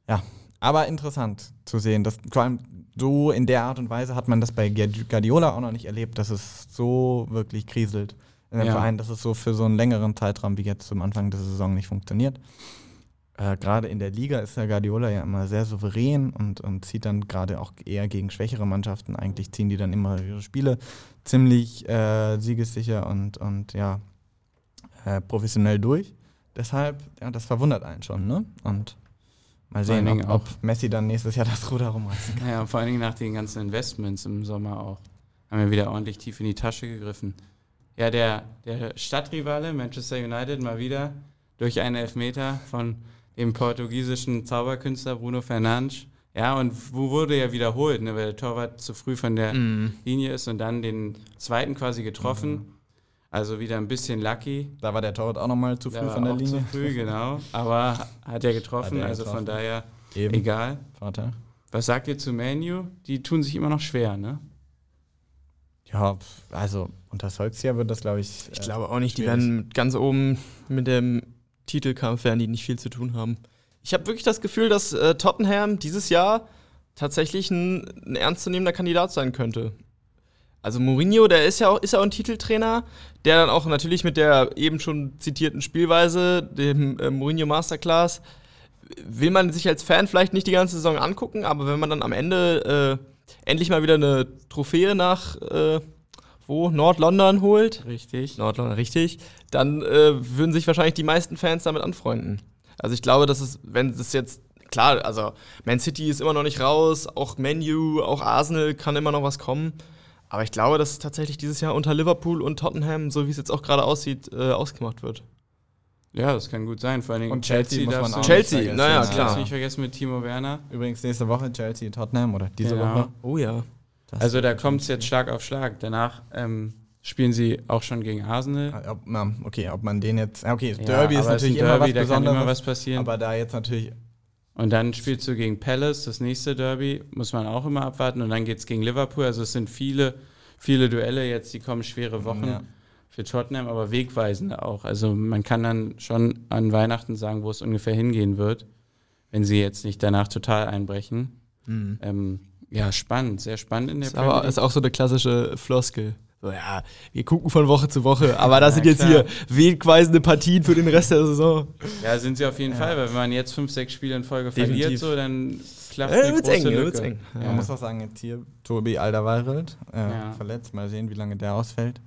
ja, aber interessant zu sehen. Dass, vor allem so in der Art und Weise hat man das bei Guardiola auch noch nicht erlebt, dass es so wirklich kriselt in dem Ja. Verein, dass es so für so einen längeren Zeitraum wie jetzt zum Anfang der Saison nicht funktioniert. Äh, gerade in der Liga ist der Guardiola ja immer sehr souverän und, und zieht dann gerade auch eher gegen schwächere Mannschaften. Eigentlich ziehen die dann immer ihre Spiele ziemlich äh, siegessicher und, und ja, äh, professionell durch. Deshalb, ja, das verwundert einen schon, ne? Und mal sehen, ob, ob Messi dann nächstes Jahr [LAUGHS] das Ruder rumreißen kann. Naja, vor allen Dingen nach den ganzen Investments im Sommer auch. Haben wir wieder ordentlich tief in die Tasche gegriffen. Ja, der, der Stadtrivale Manchester United mal wieder durch einen Elfmeter von dem portugiesischen Zauberkünstler Bruno Fernandes. Ja, und wo wurde ja wiederholt, ne, weil der Torwart zu früh von der Mhm. Linie ist und dann den zweiten quasi getroffen. Also wieder ein bisschen lucky. Da war der Torwart auch nochmal zu früh war von der auch Linie. Zu früh, genau. Aber hat ja getroffen, Hat er also getroffen. von daher Eben, egal. Vater. Was sagt ihr zu Manu? Die tun sich immer noch schwer, ne? Ja, also unter Solskjaer wird das, glaube ich. Ich äh, glaube auch nicht, die schwierig. werden ganz oben mit dem Titelkampf werden die nicht viel zu tun haben. Ich habe wirklich das Gefühl, dass äh, Tottenham dieses Jahr tatsächlich ein, ein ernstzunehmender Kandidat sein könnte. Also Mourinho, der ist ja auch, ist auch ein Titeltrainer, der dann auch natürlich mit der eben schon zitierten Spielweise, dem äh, Mourinho Masterclass, will man sich als Fan vielleicht nicht die ganze Saison angucken, aber wenn man dann am Ende äh, endlich mal wieder eine Trophäe nach äh, wo Nord-London holt, Richtig. Nordlondon, richtig, dann äh, würden sich wahrscheinlich die meisten Fans damit anfreunden. Also ich glaube, dass es, wenn es jetzt, klar, also Man City ist immer noch nicht raus, auch Menu, auch Arsenal kann immer noch was kommen. Aber ich glaube, dass es tatsächlich dieses Jahr unter Liverpool und Tottenham, so wie es jetzt auch gerade aussieht, äh, ausgemacht wird. Ja, das kann gut sein. Vor allen Dingen Und Chelsea muss darfst man auch Chelsea, nicht vergessen. naja, klar. darfst nicht vergessen mit Timo Werner. Übrigens nächste Woche Chelsea, Tottenham oder diese Genau. Woche. Oh ja. Das Also da kommt es jetzt Schlag auf Schlag. Danach ähm, spielen sie auch schon gegen Arsenal. Ah, Ob, na, okay, ob man den jetzt. Okay, Ja, Derby ist natürlich ein immer was Derby, da kann immer was passieren. aber da jetzt natürlich. Und dann spielst du gegen Palace, das nächste Derby, muss man auch immer abwarten. Und dann geht es gegen Liverpool. Also es sind viele, viele Duelle jetzt, die kommen schwere Wochen Ja. für Tottenham, aber wegweisende auch. Also man kann dann schon an Weihnachten sagen, wo es ungefähr hingehen wird, wenn sie jetzt nicht danach total einbrechen. Ähm, ja, spannend, sehr spannend in der Ist aber Premier ist auch so eine klassische Floskel. So, ja, wir gucken von Woche zu Woche, [LAUGHS] aber das Ja, sind jetzt klar. hier wegweisende Partien für den Rest der Saison. Ja, sind sie auf jeden Ja. Fall, weil wenn man jetzt fünf, sechs Spiele in Folge Definitiv. verliert, so, dann klafft Ja, eine wird's große eng, Lücke. wird's eng. Ja. Man muss auch sagen, jetzt hier Tobi Alderweireld äh, Ja. verletzt. Mal sehen, wie lange der ausfällt.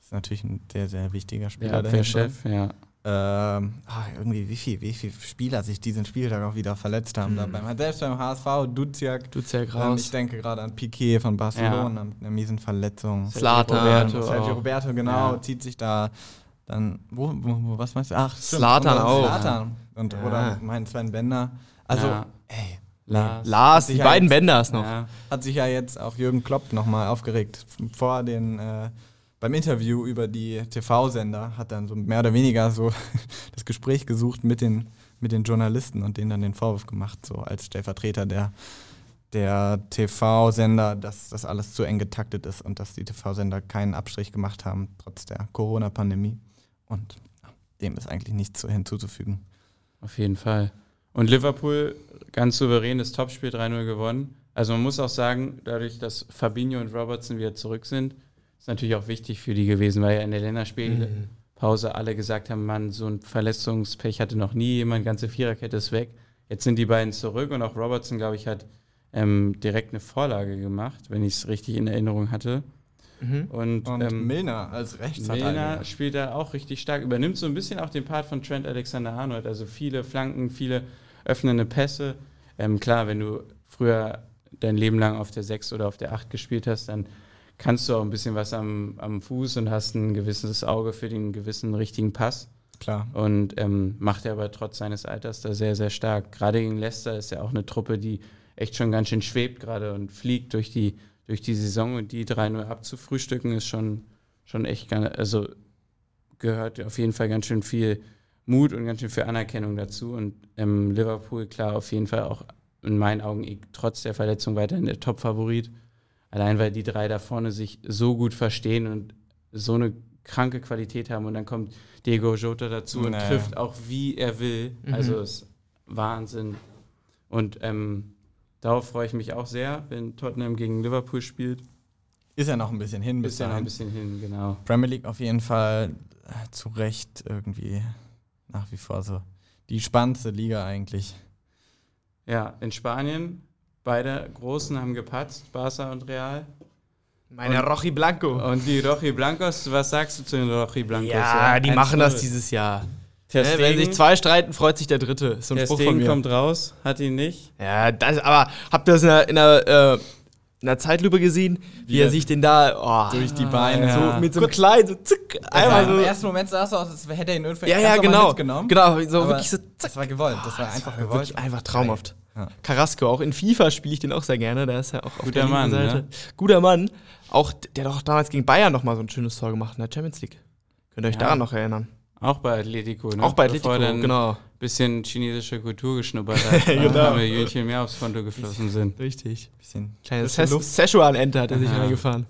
Ist natürlich ein sehr, sehr wichtiger Der Spieler. Abwehrchef, ja. Ähm, ah, irgendwie, wie viel, wie viele Spieler sich diesen Spieltag auch wieder verletzt haben. Da beim, selbst beim HSV, Duziak. Ja Ähm, raus. ich denke gerade an Piquet von Barcelona mit einer miesen Verletzung. Roberto Sergio. Roberto, genau, Ja. zieht sich da dann, wo, wo, wo was meinst du? Ach, und auch. Zlatan. Und, Ja. Oder mein Sven Bender. Also, Ja. ey, Lars. Lars, die beiden halt- Bänders noch. Ja. hat sich ja jetzt auch Jürgen Klopp nochmal aufgeregt. Vor den, äh, beim Interview über die TV-Sender hat dann so mehr oder weniger so [LAUGHS] das Gespräch gesucht mit den, mit den Journalisten und denen dann den Vorwurf gemacht, so als Stellvertreter der, der TV-Sender, dass das alles zu eng getaktet ist und dass die TV-Sender keinen Abstrich gemacht haben, trotz der Corona-Pandemie. Und dem ist eigentlich nichts zu- hinzuzufügen. Auf jeden Fall. Und Liverpool, ganz souverän, das Topspiel 3-0 gewonnen. Also man muss auch sagen, dadurch, dass Fabinho und Robertson wieder zurück sind, ist natürlich auch wichtig für die gewesen, weil ja in der Länderspielpause alle gesagt haben, man, so ein Verletzungspech hatte noch nie jemand, ganze Viererkette ist weg. Jetzt sind die beiden zurück und auch Robertson, glaube ich, hat ähm, direkt eine Vorlage gemacht, wenn ich es richtig in Erinnerung hatte. Mhm. Und, Und ähm, Milner als Rechtsverteidiger. Milner spielt da auch richtig stark, übernimmt so ein bisschen auch den Part von Trent Alexander-Arnold, also viele Flanken, viele öffnende Pässe. Ähm, klar, wenn du früher dein Leben lang auf der 6 oder auf der 8 gespielt hast, dann kannst du auch ein bisschen was am, am Fuß und hast ein gewisses Auge für den gewissen richtigen Pass. Klar. Und ähm, macht er aber trotz seines Alters da sehr, sehr stark. Gerade gegen Leicester ist ja auch eine Truppe, die echt schon ganz schön schwebt gerade und fliegt durch die, durch die Saison und die 3-0 abzufrühstücken ist schon, schon echt, ganz- also gehört auf jeden Fall ganz schön viel Mut und ganz schön viel Anerkennung dazu. Und ähm, Liverpool, klar, auf jeden Fall auch in meinen Augen eh trotz der Verletzung weiterhin der Top-Favorit. Allein weil die drei da vorne sich so gut verstehen und so eine kranke Qualität haben. Und dann kommt Diego Jota dazu und Naja. trifft auch wie er will. Mhm. Also ist Wahnsinn. Und ähm, darauf freue ich mich auch sehr, wenn Tottenham gegen Liverpool spielt. Ist ja noch ein bisschen hin bis Ist ja noch ein bisschen hin, genau. Premier League auf jeden Fall äh, zu Recht irgendwie nach wie vor so die spannendste Liga eigentlich. Ja, in Spanien, beide Großen haben gepatzt, Barca und Real. Meine Rochi Blanco. Und die Rochi Blancos, was sagst du zu den Rochi Blancos? Ja, die 1-0. machen das dieses Jahr. Ne, wenn Stegen, sich zwei streiten, freut sich der Dritte. Ist so ein Ter Spruch von mir. kommt raus, hat ihn nicht. Ja, das, aber habt ihr das in der, in der, äh, in der Zeitlupe gesehen, wie, Wie er sich den da oh, Durch die Beine. ja. so mit so einem kleinen, so zick, einmal Im so. ersten Moment sah es aus, als hätte er ihn irgendwie Ja, ja, genau. mitgenommen. Genau, so Aber wirklich so zack. Das war gewollt. Das war einfach gewollt. Wirklich einfach traumhaft. Ja. Carrasco, auch in FIFA spiele ich den auch sehr gerne. Der ist ja auch auf Guter der linken Mann, Seite. ne? Guter Mann. Auch der hat doch damals gegen Bayern noch mal so ein schönes Tor gemacht in der Champions League. Könnt ihr euch Ja. daran noch erinnern? Auch bei Atletico, ne? Auch bei Bevor Atletico, dann genau. bisschen chinesische Kultur geschnuppert [LAUGHS] hat. Genau. genau. Ein Millionchen mehr aufs Konto geflossen sind. Richtig. Bisschen Kleine frische Luft. Szechuan-Ente hat er sich reingefahren.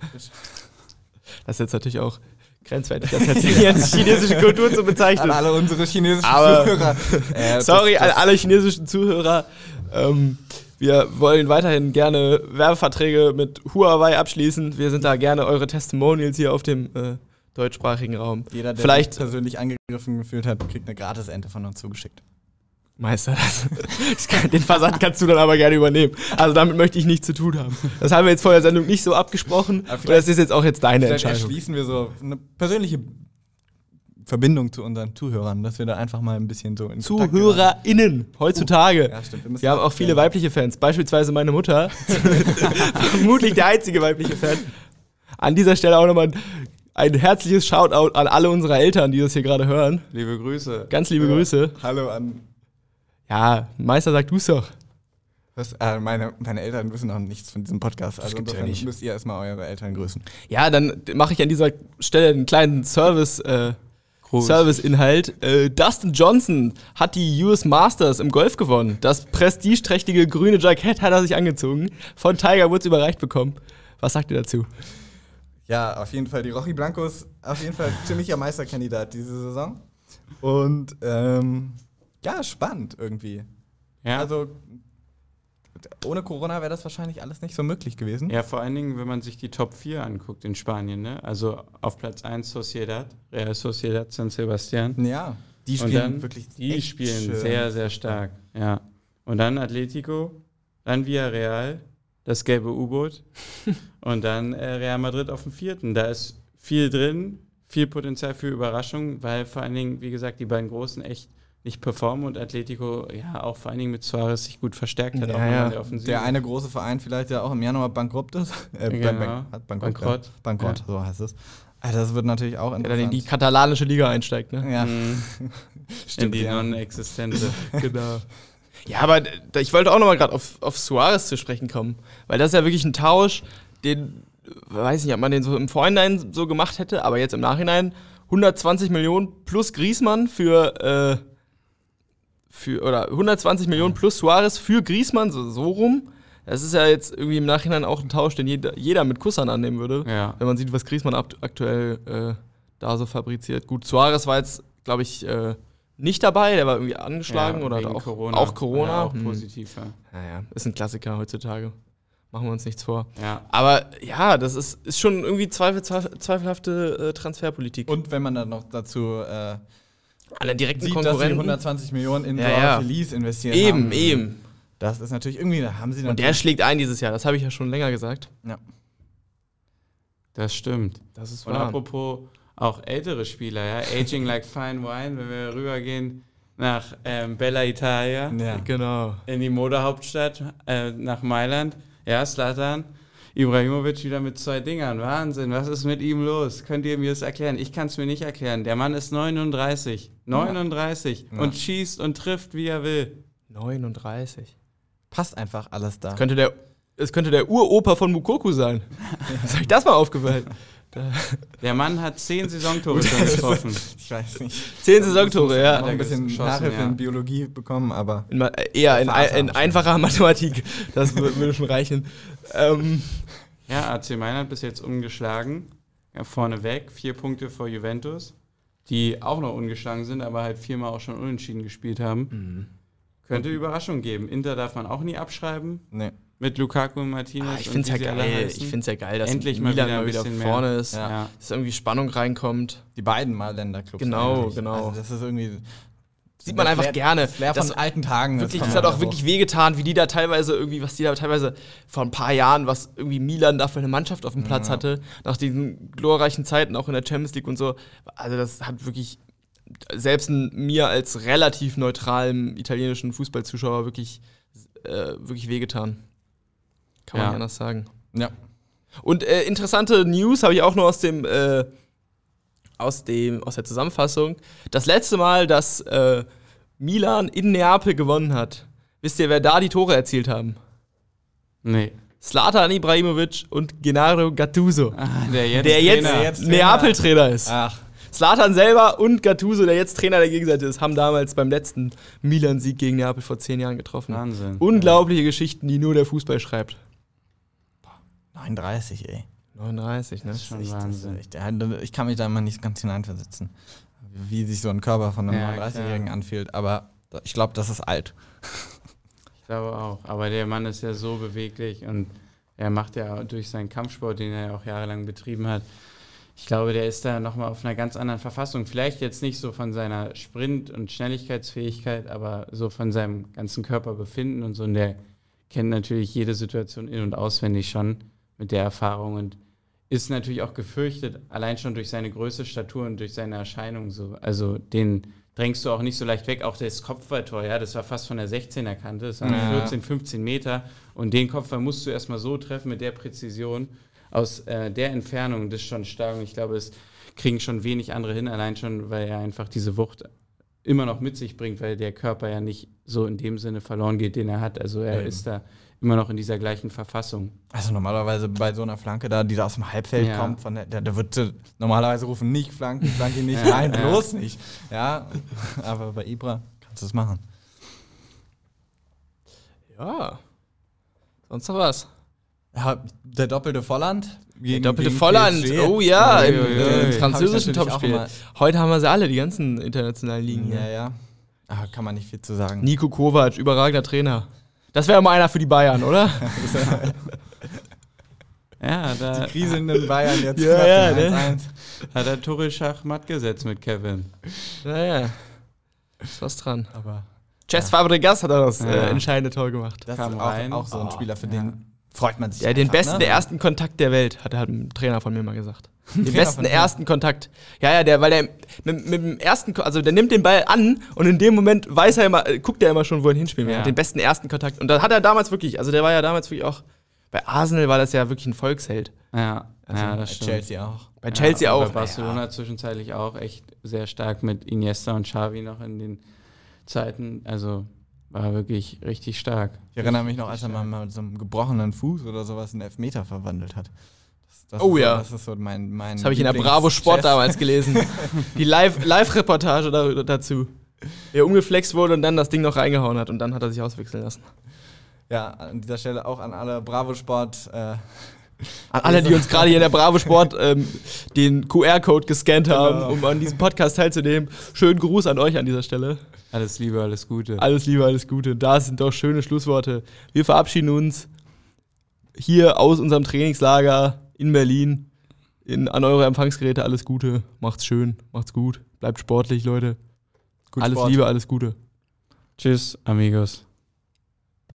Das ist jetzt natürlich auch grenzwertig, das [LAUGHS] jetzt hier als chinesische Kultur zu An bezeichnen. alle unsere chinesischen Aber- Zuhörer. Äh, [LAUGHS] Sorry das, an das, alle chinesischen Zuhörer. Ähm, wir wollen weiterhin gerne Werbeverträge mit Huawei abschließen. Wir sind da gerne eure Testimonials hier auf dem äh, deutschsprachigen Raum. Jeder, der Vielleicht- sich persönlich angegriffen gefühlt hat, kriegt eine Gratisente von uns zugeschickt. Meister, [LAUGHS] das, kann, den Versand kannst du dann aber gerne übernehmen. Also damit möchte ich nichts zu tun haben. Das haben wir jetzt vor der Sendung nicht so abgesprochen. Und das ist jetzt auch jetzt deine Entscheidung. erschließen wir so eine persönliche Verbindung zu unseren Zuhörern, dass wir da einfach mal ein bisschen so in. ZuhörerInnen heutzutage. Ja, stimmt. müssen Wir haben auch viele weibliche Fans, beispielsweise meine Mutter. [LAUGHS] Vermutlich der einzige weibliche Fan. An dieser Stelle auch nochmal ein, ein herzliches Shoutout an alle unsere Eltern, die das hier gerade hören. Liebe Grüße. Ganz liebe Grüße. Hallo an. Ja, Meister, sag du's doch. Was, äh, meine, meine Eltern wissen noch nichts von diesem Podcast. Also gibt's ja insofern nicht. müsst ihr erstmal eure Eltern grüßen. Ja, dann mache ich an dieser Stelle einen kleinen Service. Äh. Serviceinhalt. Äh, Dustin Johnson hat die US Masters im Golf gewonnen. Das prestigeträchtige grüne Jackett hat er sich angezogen. Von Tiger Woods überreicht bekommen. Was sagt ihr dazu? Ja, auf jeden Fall die Rochi Blancos, auf jeden Fall ziemlicher Meisterkandidat diese Saison. Und ähm, ja, spannend irgendwie. Ja. Also ohne Corona wäre das wahrscheinlich alles nicht so möglich gewesen. Ja, vor allen Dingen, wenn man sich die Top 4 anguckt in Spanien, ne? Also auf Platz 1 Sociedad, Real Sociedad San Sebastian. Ja, die spielen dann, wirklich die spielen schön. sehr, sehr stark. Ja. Und dann Atletico, dann Villarreal, das gelbe U-Boot [LAUGHS] und dann äh, Real Madrid auf dem vierten. Da ist viel drin, viel Potenzial für Überraschung, weil vor allen Dingen, wie gesagt, die beiden Großen echt nicht performen und Atletico ja auch vor allen Dingen mit Suarez sich gut verstärkt hat, Ja, auch ja. in der Offensive. Der eine große Verein vielleicht ja auch im Januar bankrupt ist. [LAUGHS] Äh, Genau. bank- bank- hat bankrott. Bankrott. Ja. Bankrott, so heißt es. Also das wird natürlich auch Der dann interessant. in die katalanische Liga einsteigt, ne? ja, Mhm. [LAUGHS] in stimmt. die ja. non-existente. [LAUGHS] Genau. Ja, aber ich wollte auch nochmal gerade auf, auf Suarez zu sprechen kommen. Weil das ist ja wirklich ein Tausch, den, weiß nicht, ob man den so im Vorhinein so gemacht hätte, aber jetzt im Nachhinein 120 Millionen plus Griesmann für, äh, für oder 120 Millionen plus Suarez für Griesmann, so, so rum. Das ist ja jetzt irgendwie im Nachhinein auch ein Tausch, den jeder, jeder mit Kussern annehmen würde. Ja. Wenn man sieht, was Griesmann akt aktuell äh, da so fabriziert. Gut, Suarez war jetzt, glaube ich, äh, nicht dabei, der war irgendwie angeschlagen Ja, oder auch Corona. Auch Corona. Ja, auch Hm. positiv, ja. Naja, ist ein Klassiker heutzutage. Machen wir uns nichts vor. ja. Aber ja, das ist, ist schon irgendwie zweifel, zweifel, zweifelhafte äh, Transferpolitik. Und wenn man dann noch dazu alle direkten sieht, dass sie Konkurrenten. 120 Millionen in Ja, ja. Feliz investiert eben, haben. eben. Das ist natürlich irgendwie, da haben sie Und der schlägt ein dieses Jahr, das habe ich ja schon länger gesagt. ja. Das stimmt. Das ist Und apropos auch ältere Spieler, ja, Aging like fine wine, wenn wir rübergehen nach ähm, Bella Italia, ja. Genau. in die Modehauptstadt, äh, nach Mailand. Ja, Slatan, Ibrahimovic wieder mit zwei Dingern. Wahnsinn, was ist mit ihm los? Könnt ihr mir das erklären? Ich kann es mir nicht erklären. Der Mann ist 39. 39 Ja. und schießt und trifft, wie er will. 39. Passt einfach alles da. Das könnte der, es könnte der Uropa von Mukoku sein. [LAUGHS] Ist euch das mal aufgefallen? [LAUGHS] Der Mann hat zehn Saisontore schon getroffen. Ich weiß nicht. Zehn Saisontore, ja. ein bisschen Nachhilfe ja. in Biologie bekommen, aber In, äh, eher in, in einfacher [LAUGHS] Mathematik. Das wür- würde schon reichen. Ähm, Ja, AC Mailand bis jetzt ungeschlagen. Ja, vorneweg, vier Punkte vor Juventus, die auch noch ungeschlagen sind, aber halt viermal auch schon unentschieden gespielt haben. Könnte Überraschung geben. Inter darf man auch nie abschreiben nee. mit Lukaku und Martinez. ah, ich finde es ja geil. heißen. Ich finde es ja geil, dass Endlich mal Milan wieder ein mal wieder bisschen mehr. vorne ist. Ja. Ja. Dass irgendwie Spannung reinkommt. Die beiden Mailänder-Clubs. Genau, eigentlich. genau. Also das ist irgendwie. Sieht man einfach Flair- gerne. Das Flair von Das- alten Tagen. Wirklich, das hat auch wirklich wehgetan, wie die da teilweise irgendwie, was die da teilweise vor ein paar Jahren, was irgendwie Milan da für eine Mannschaft auf dem Platz Ja. hatte, nach diesen glorreichen Zeiten auch in der Champions League und so. Also das hat wirklich selbst mir als relativ neutralem italienischen Fußballzuschauer wirklich, äh, wirklich wehgetan. Kann man Ja. nicht anders sagen. Ja. Und äh, interessante News habe ich auch noch aus dem, äh, aus dem, aus der Zusammenfassung. Das letzte Mal, dass äh, Milan in Neapel gewonnen hat, wisst ihr, wer da die Tore erzielt haben? Nee. Slatan Ibrahimovic und Gennaro Gattuso, Ah, der jetzt der jetzt, Trainer. jetzt Trainer. Neapel-Trainer ist. Ach, Slatan selber und Gattuso, der jetzt Trainer der Gegenseite ist, haben damals beim letzten Milan-Sieg gegen Neapel vor zehn Jahren getroffen. Wahnsinn. Unglaubliche Geschichten, die nur der Fußball schreibt. 39, ey. 39, ne? Das ist schon ist Wahnsinn. echt, ich kann mich da immer nicht ganz hineinversetzen, wie sich so ein Körper von einem Ja, 39-Jährigen klar. anfühlt. Aber ich glaube, das ist alt. [LAUGHS] Ich glaube auch. Aber der Mann ist ja so beweglich und er macht ja durch seinen Kampfsport, den er ja auch jahrelang betrieben hat, ich glaube, der ist da nochmal auf einer ganz anderen Verfassung. Vielleicht jetzt nicht so von seiner Sprint- und Schnelligkeitsfähigkeit, aber so von seinem ganzen Körperbefinden und so. Und der kennt natürlich jede Situation in- und auswendig schon mit der Erfahrung und ist natürlich auch gefürchtet, allein schon durch seine Größe, Statur und durch seine Erscheinung so. Also den drängst du auch nicht so leicht weg. Auch das Kopfballtor, ja, das war fast von der 16er Kante, das waren Ja. 14, 15 Meter. Und den Kopfball musst du erstmal so treffen mit der Präzision aus äh, der Entfernung, das ist schon stark. Und ich glaube, es kriegen schon wenig andere hin, allein schon, weil er einfach diese Wucht immer noch mit sich bringt, weil der Körper ja nicht so in dem Sinne verloren geht, den er hat. Also er Eben. ist da immer noch in dieser gleichen Verfassung. Also normalerweise bei so einer Flanke da, die da aus dem Halbfeld Ja. kommt, von der, der, der wird normalerweise rufen, nicht Flanken, Flanke nicht, Ja, nein, ja. bloß nicht. Ja, [LAUGHS] aber bei Ibra kannst du es machen. Ja. Sonst noch was? Ja, der doppelte Volland. Der doppelte Volland, PSG. oh ja, Ui, im, im ich französischen Topspiel. Heute haben wir sie alle, die ganzen internationalen Ligen. Ja, hier. ja. Ah, kann man nicht viel zu sagen. Nico Kovac, überragender Trainer. Das wäre mal einer für die Bayern, oder? [LAUGHS] Ja, da Die kriselnden Bayern jetzt Ja, ja, ne? 1-1. hat er Tore Schachmatt gesetzt mit Kevin. naja. Ist was dran. Aber Jess Fabregas hat auch das Ja. äh, entscheidende Tor gemacht. das Kam ist auch, rein. auch so ein Oh, Spieler, für ja. den freut man sich. Ja, den einfach, besten, ne? der ersten Kontakt der Welt, hat, hat ein Trainer von mir mal gesagt. Den besten ersten Kontakt. Ja, ja, der, weil der mit, mit dem ersten, also der nimmt den Ball an und in dem Moment weiß er immer, äh, guckt er immer schon, wo er ihn hinspielen will. Ja. Den besten ersten Kontakt. Und da hat er damals wirklich, also der war ja damals wirklich auch, bei Arsenal war das ja wirklich ein Volksheld. Ja, Also ja Bei das stimmt. Chelsea auch. Bei Chelsea ja, und auch. Bei Barcelona zwischenzeitlich auch echt sehr stark mit Iniesta und Xavi noch in den Zeiten. Also war wirklich richtig stark. Ich erinnere mich noch, als er mal mit so einem gebrochenen Fuß oder sowas einen Elfmeter verwandelt hat. Das, Oh ist ja. So, das ist so mein, mein Das habe ich in der Bravo Sport damals gelesen. [LAUGHS] Die Live- Live-Reportage da, dazu. Er umgeflext wurde und dann das Ding noch reingehauen hat und dann hat er sich auswechseln lassen. Ja, an dieser Stelle auch an alle Bravo Sport. Äh, An alle, die uns gerade hier in der Bravo Sport ähm, den QR-Code gescannt haben, Genau. um an diesem Podcast teilzunehmen. Schönen Gruß an euch an dieser Stelle. Alles Liebe, alles Gute. Alles Liebe, alles Gute. Das sind doch schöne Schlussworte. Wir verabschieden uns hier aus unserem Trainingslager in Berlin. In, an eure Empfangsgeräte alles Gute. Macht's schön, macht's gut. Bleibt sportlich, Leute. gut alles Sport. Liebe, alles Gute. Tschüss, amigos.